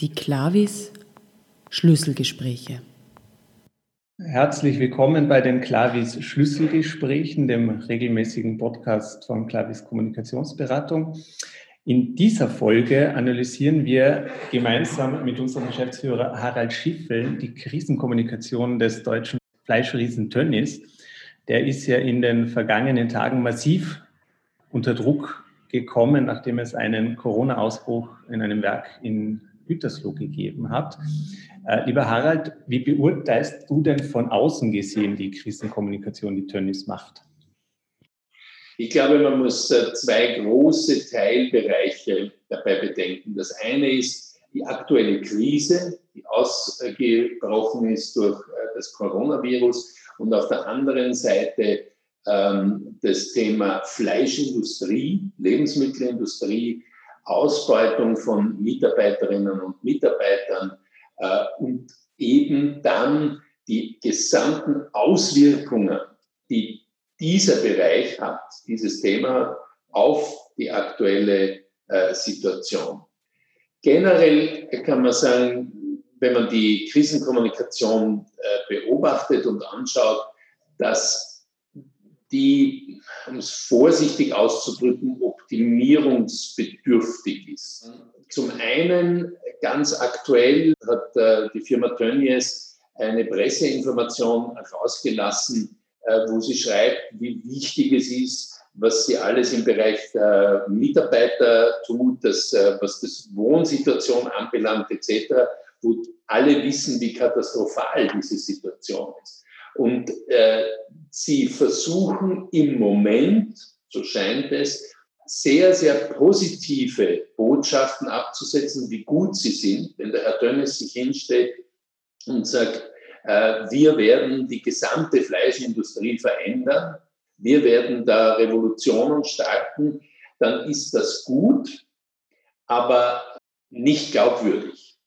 Die Klavis Schlüsselgespräche. Herzlich willkommen bei den Klavis Schlüsselgesprächen, dem regelmäßigen Podcast von Klavis Kommunikationsberatung. In dieser Folge analysieren wir gemeinsam mit unserem Geschäftsführer Harald Schiffel die Krisenkommunikation des deutschen Fleischriesen Tönnies. Der ist ja in den vergangenen Tagen massiv unter Druck gekommen, nachdem es einen Corona-Ausbruch in einem Werk in Gütersloh gegeben hat. Äh, lieber Harald, wie beurteilst du denn von außen gesehen die Krisenkommunikation, die Tönnies macht? Ich glaube, man muss äh, zwei große Teilbereiche dabei bedenken. Das eine ist die aktuelle Krise, die ausgebrochen ist durch äh, das Coronavirus und auf der anderen Seite ähm, das Thema Fleischindustrie, Lebensmittelindustrie, Ausbeutung von Mitarbeiterinnen und Mitarbeitern äh, und eben dann die gesamten Auswirkungen, die dieser Bereich hat, dieses Thema auf die aktuelle äh, Situation. Generell kann man sagen, wenn man die Krisenkommunikation äh, beobachtet und anschaut, dass die, um es vorsichtig auszudrücken, optimierungsbedürftig ist. Zum einen, ganz aktuell hat äh, die Firma Tönnies eine Presseinformation herausgelassen, äh, wo sie schreibt, wie wichtig es ist, was sie alles im Bereich der Mitarbeiter tut, das, äh, was das Wohnsituation anbelangt etc., wo alle wissen, wie katastrophal diese Situation ist. Und äh, sie versuchen im Moment, so scheint es, sehr, sehr positive Botschaften abzusetzen, wie gut sie sind. Wenn der Herr Dönnes sich hinstellt und sagt, äh, wir werden die gesamte Fleischindustrie verändern, wir werden da Revolutionen starten, dann ist das gut, aber nicht glaubwürdig.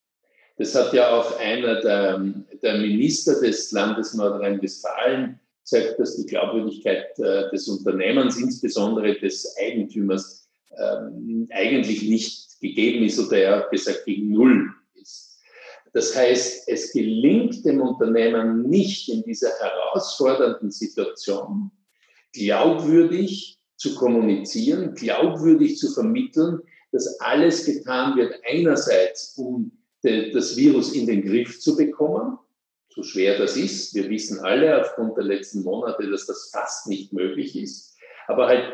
Das hat ja auch einer der, der Minister des Landes Nordrhein-Westfalen zeigt, dass die Glaubwürdigkeit äh, des Unternehmens, insbesondere des Eigentümers, ähm, eigentlich nicht gegeben ist oder er hat gesagt gegen Null ist. Das heißt, es gelingt dem Unternehmen nicht in dieser herausfordernden Situation glaubwürdig zu kommunizieren, glaubwürdig zu vermitteln, dass alles getan wird, einerseits um das Virus in den Griff zu bekommen, so schwer das ist. Wir wissen alle aufgrund der letzten Monate, dass das fast nicht möglich ist. Aber halt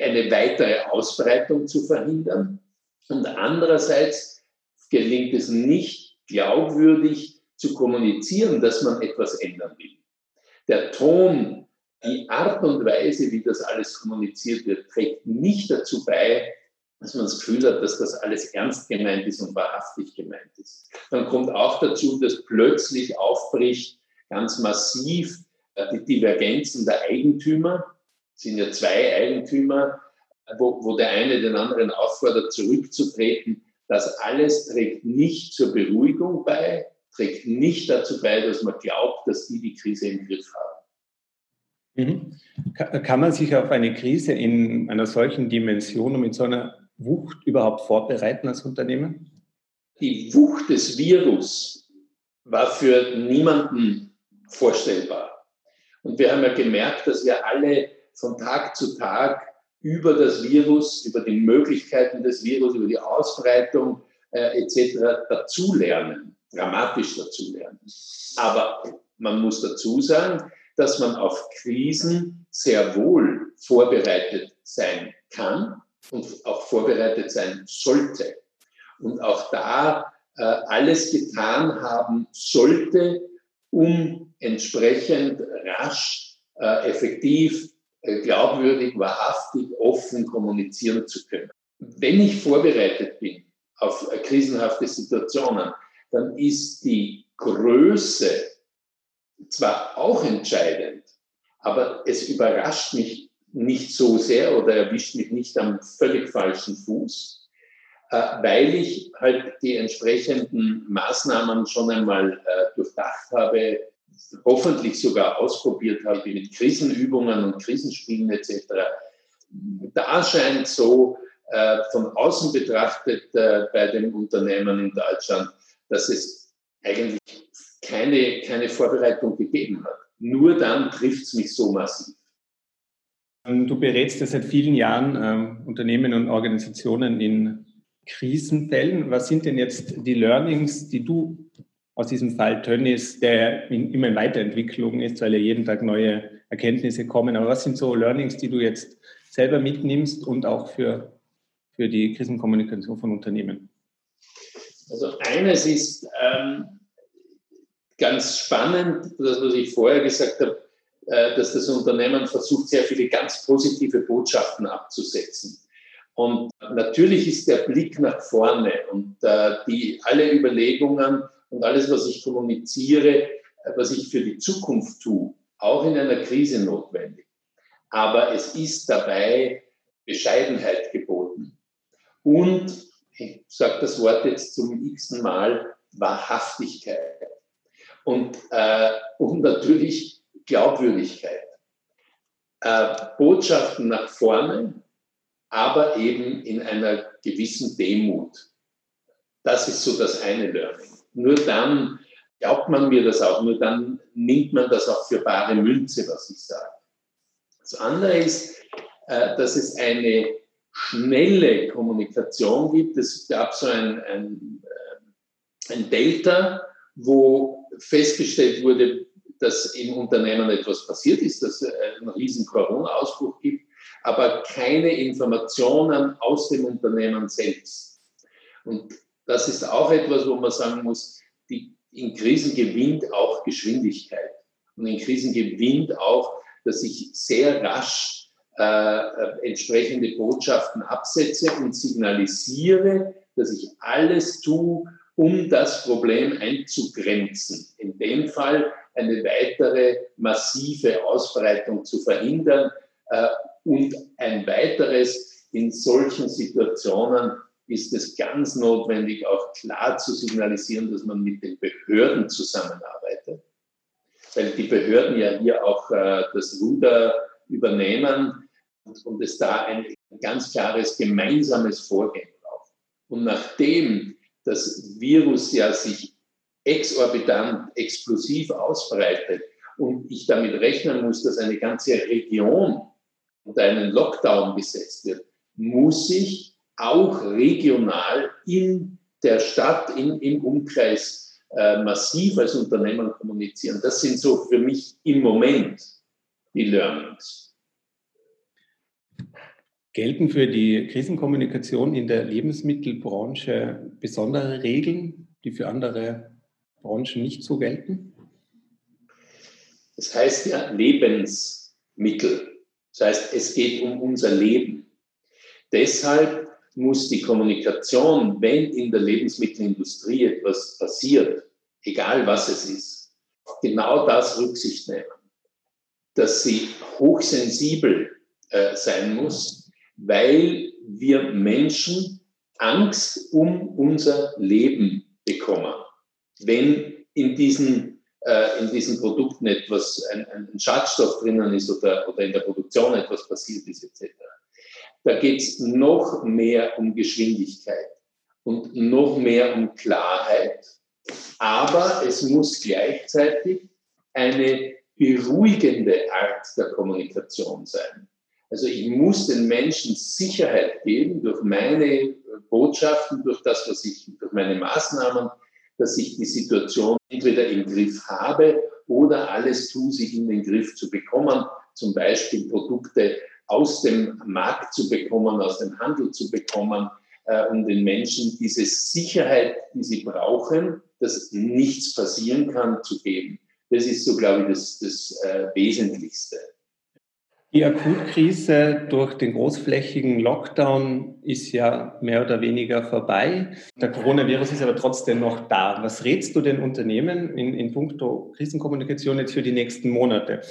eine weitere Ausbreitung zu verhindern. Und andererseits gelingt es nicht glaubwürdig zu kommunizieren, dass man etwas ändern will. Der Ton, die Art und Weise, wie das alles kommuniziert wird, trägt nicht dazu bei, dass man das Gefühl hat, dass das alles ernst gemeint ist und wahrhaftig gemeint ist. Dann kommt auch dazu, dass plötzlich aufbricht ganz massiv äh, die Divergenzen der Eigentümer. Es sind ja zwei Eigentümer, wo, wo der eine den anderen auffordert, zurückzutreten. Das alles trägt nicht zur Beruhigung bei, trägt nicht dazu bei, dass man glaubt, dass die die Krise im Griff haben. Mhm. Kann man sich auf eine Krise in einer solchen Dimension und mit so einer Wucht überhaupt vorbereiten als Unternehmen? Die Wucht des Virus war für niemanden vorstellbar. Und wir haben ja gemerkt, dass wir alle von Tag zu Tag über das Virus, über die Möglichkeiten des Virus, über die Ausbreitung äh, etc. dazulernen, dramatisch dazulernen. Aber man muss dazu sagen, dass man auf Krisen sehr wohl vorbereitet sein kann und auch vorbereitet sein sollte. Und auch da äh, alles getan haben sollte, um entsprechend rasch, äh, effektiv, äh, glaubwürdig, wahrhaftig, offen kommunizieren zu können. Wenn ich vorbereitet bin auf äh, krisenhafte Situationen, dann ist die Größe zwar auch entscheidend, aber es überrascht mich nicht so sehr oder erwischt mich nicht am völlig falschen Fuß, äh, weil ich halt die entsprechenden Maßnahmen schon einmal äh, durchdacht habe, hoffentlich sogar ausprobiert habe mit Krisenübungen und Krisenspielen etc. Da scheint so äh, von außen betrachtet bei den Unternehmen in Deutschland, dass es eigentlich keine, keine Vorbereitung gegeben hat. Nur dann trifft es mich so massiv. Ähm, du berätst ja seit vielen Jahren äh, Unternehmen und Organisationen in Krisenfällen. Was sind denn jetzt die Learnings, die du aus diesem Fall Tönnies, der in, immer in Weiterentwicklung ist, weil ja jeden Tag neue Erkenntnisse kommen. Aber was sind so Learnings, die du jetzt selber mitnimmst und auch für, für die Krisenkommunikation von Unternehmen? Also eines ist ähm, ganz spannend, das, was ich vorher gesagt habe, dass das Unternehmen versucht, sehr viele ganz positive Botschaften abzusetzen. Und natürlich ist der Blick nach vorne und äh, die, alle Überlegungen und alles, was ich kommuniziere, äh, was ich für die Zukunft tue, auch in einer Krise notwendig. Aber es ist dabei Bescheidenheit geboten. Und, ich sage das Wort jetzt zum x-ten Mal, Wahrhaftigkeit. Und, äh, und natürlich Glaubwürdigkeit. Äh, Botschaften nach vorne, aber eben in einer gewissen Demut. Das ist so das eine Learning. Nur dann glaubt man mir das auch, nur dann nimmt man das auch für bare Münze, was ich sage. Das andere ist, äh, dass es eine schnelle Kommunikation gibt. Es gab so ein, ein, äh, ein Delta, wo festgestellt wurde, dass im Unternehmen etwas passiert ist, dass es einen riesen Corona-Ausbruch gibt, aber keine Informationen aus dem Unternehmen selbst. Und das ist auch etwas, wo man sagen muss, die, in Krisen gewinnt auch Geschwindigkeit. Und in Krisen gewinnt auch, dass ich sehr rasch äh, entsprechende Botschaften absetze und signalisiere, dass ich alles tue, um das Problem einzugrenzen. In dem Fall eine weitere massive Ausbreitung zu verhindern äh, und ein weiteres in solchen Situationen ist es ganz notwendig, auch klar zu signalisieren, dass man mit den Behörden zusammenarbeitet. Weil die Behörden ja hier auch äh, das Ruder übernehmen und, und es da ein ganz klares gemeinsames Vorgehen braucht. Und nachdem das Virus ja sich exorbitant, explosiv ausbreitet und ich damit rechnen muss, dass eine ganze Region unter einen Lockdown gesetzt wird, muss ich auch regional in der Stadt, in, im Umkreis äh, massiv als Unternehmen kommunizieren. Das sind so für mich im Moment die Learnings. Gelten für die Krisenkommunikation in der Lebensmittelbranche besondere Regeln, die für andere Branchen nicht so gelten? Das heißt ja Lebensmittel. Das heißt, es geht um unser Leben. Deshalb muss die Kommunikation, wenn in der Lebensmittelindustrie etwas passiert, egal was es ist, genau das Rücksicht nehmen, dass sie hochsensibel äh, sein muss, weil wir Menschen Angst um unser Leben bekommen, wenn in diesen, äh, in diesen Produkten etwas, ein, ein Schadstoff drinnen ist oder, oder in der Produktion etwas passiert ist etc. Da geht es noch mehr um Geschwindigkeit und noch mehr um Klarheit. Aber es muss gleichzeitig eine beruhigende Art der Kommunikation sein. Also ich muss den Menschen Sicherheit geben durch meine Botschaften, durch das, was ich, durch meine Maßnahmen, dass ich die Situation entweder im Griff habe oder alles tue, sie in den Griff zu bekommen. Zum Beispiel Produkte aus dem Markt zu bekommen, aus dem Handel zu bekommen, äh, um den Menschen diese Sicherheit, die sie brauchen, dass nichts passieren kann, zu geben. Das ist so, glaube ich, das, das äh, Wesentlichste. Die Akutkrise durch den großflächigen Lockdown ist ja mehr oder weniger vorbei. Der Coronavirus ist aber trotzdem noch da. Was rätst du den Unternehmen in, in puncto Krisenkommunikation jetzt für die nächsten Monate?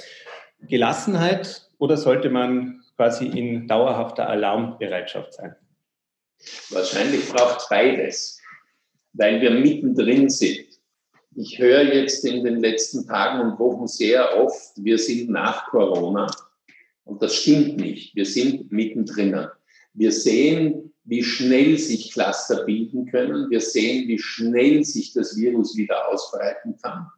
Gelassenheit oder sollte man quasi in dauerhafter Alarmbereitschaft sein? Wahrscheinlich braucht es beides, weil wir mittendrin sind. Ich höre jetzt in den letzten Tagen und Wochen sehr oft, wir sind nach Corona. Und das stimmt nicht. Wir sind mittendrin. Wir sehen, wie schnell sich Cluster bilden können. Wir sehen, wie schnell sich das Virus wieder ausbreiten kann,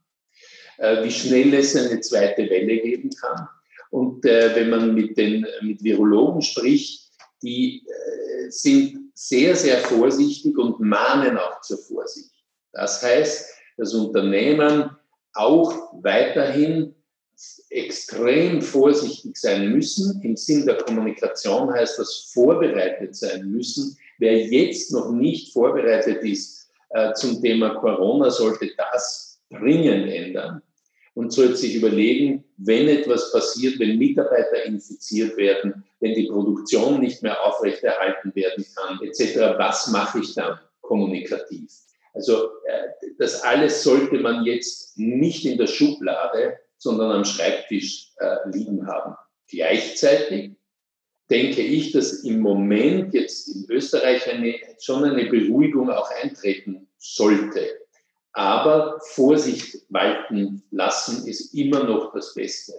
äh, wie schnell es eine zweite Welle geben kann. Und äh, wenn man mit den mit Virologen spricht, die äh, sind sehr, sehr vorsichtig und mahnen auch zur Vorsicht. Das heißt, dass Unternehmen auch weiterhin extrem vorsichtig sein müssen. Im Sinn der Kommunikation heißt das vorbereitet sein müssen. Wer jetzt noch nicht vorbereitet ist äh, zum Thema Corona, sollte das dringend ändern und sollte sich überlegen, wenn etwas passiert, wenn Mitarbeiter infiziert werden, wenn die Produktion nicht mehr aufrechterhalten werden kann, etc., was mache ich dann kommunikativ? Also äh, das alles sollte man jetzt nicht in der Schublade, sondern am Schreibtisch äh, liegen haben. Gleichzeitig denke ich, dass im Moment jetzt in Österreich eine, schon eine Beruhigung auch eintreten sollte. Aber Vorsicht walten lassen ist immer noch das Beste.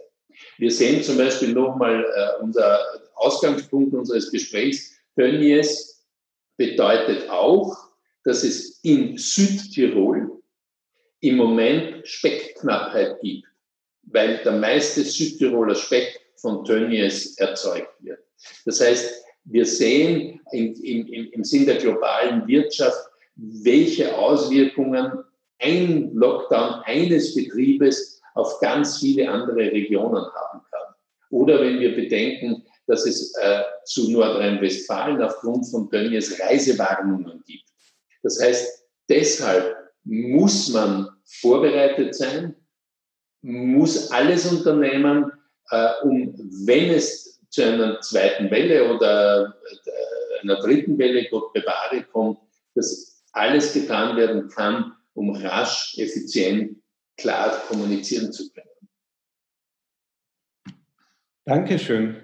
Wir sehen zum Beispiel nochmal äh, unser Ausgangspunkt unseres Gesprächs. Tönnies bedeutet auch, dass es in Südtirol im Moment Speckknappheit gibt, weil der meiste Südtiroler Speck von Tönnies erzeugt wird. Das heißt, wir sehen im, im, im Sinn der globalen Wirtschaft, welche Auswirkungen ein Lockdown eines Betriebes auf ganz viele andere Regionen haben kann. Oder wenn wir bedenken, dass es äh, zu Nordrhein-Westfalen aufgrund von Tönnies Reisewarnungen gibt. Das heißt, deshalb muss man vorbereitet sein, muss alles unternehmen, äh, um, wenn es zu einer zweiten Welle oder äh, einer dritten Welle, Gott bewahre, kommt, dass alles getan werden kann, um rasch, effizient, klar kommunizieren zu können. Dankeschön.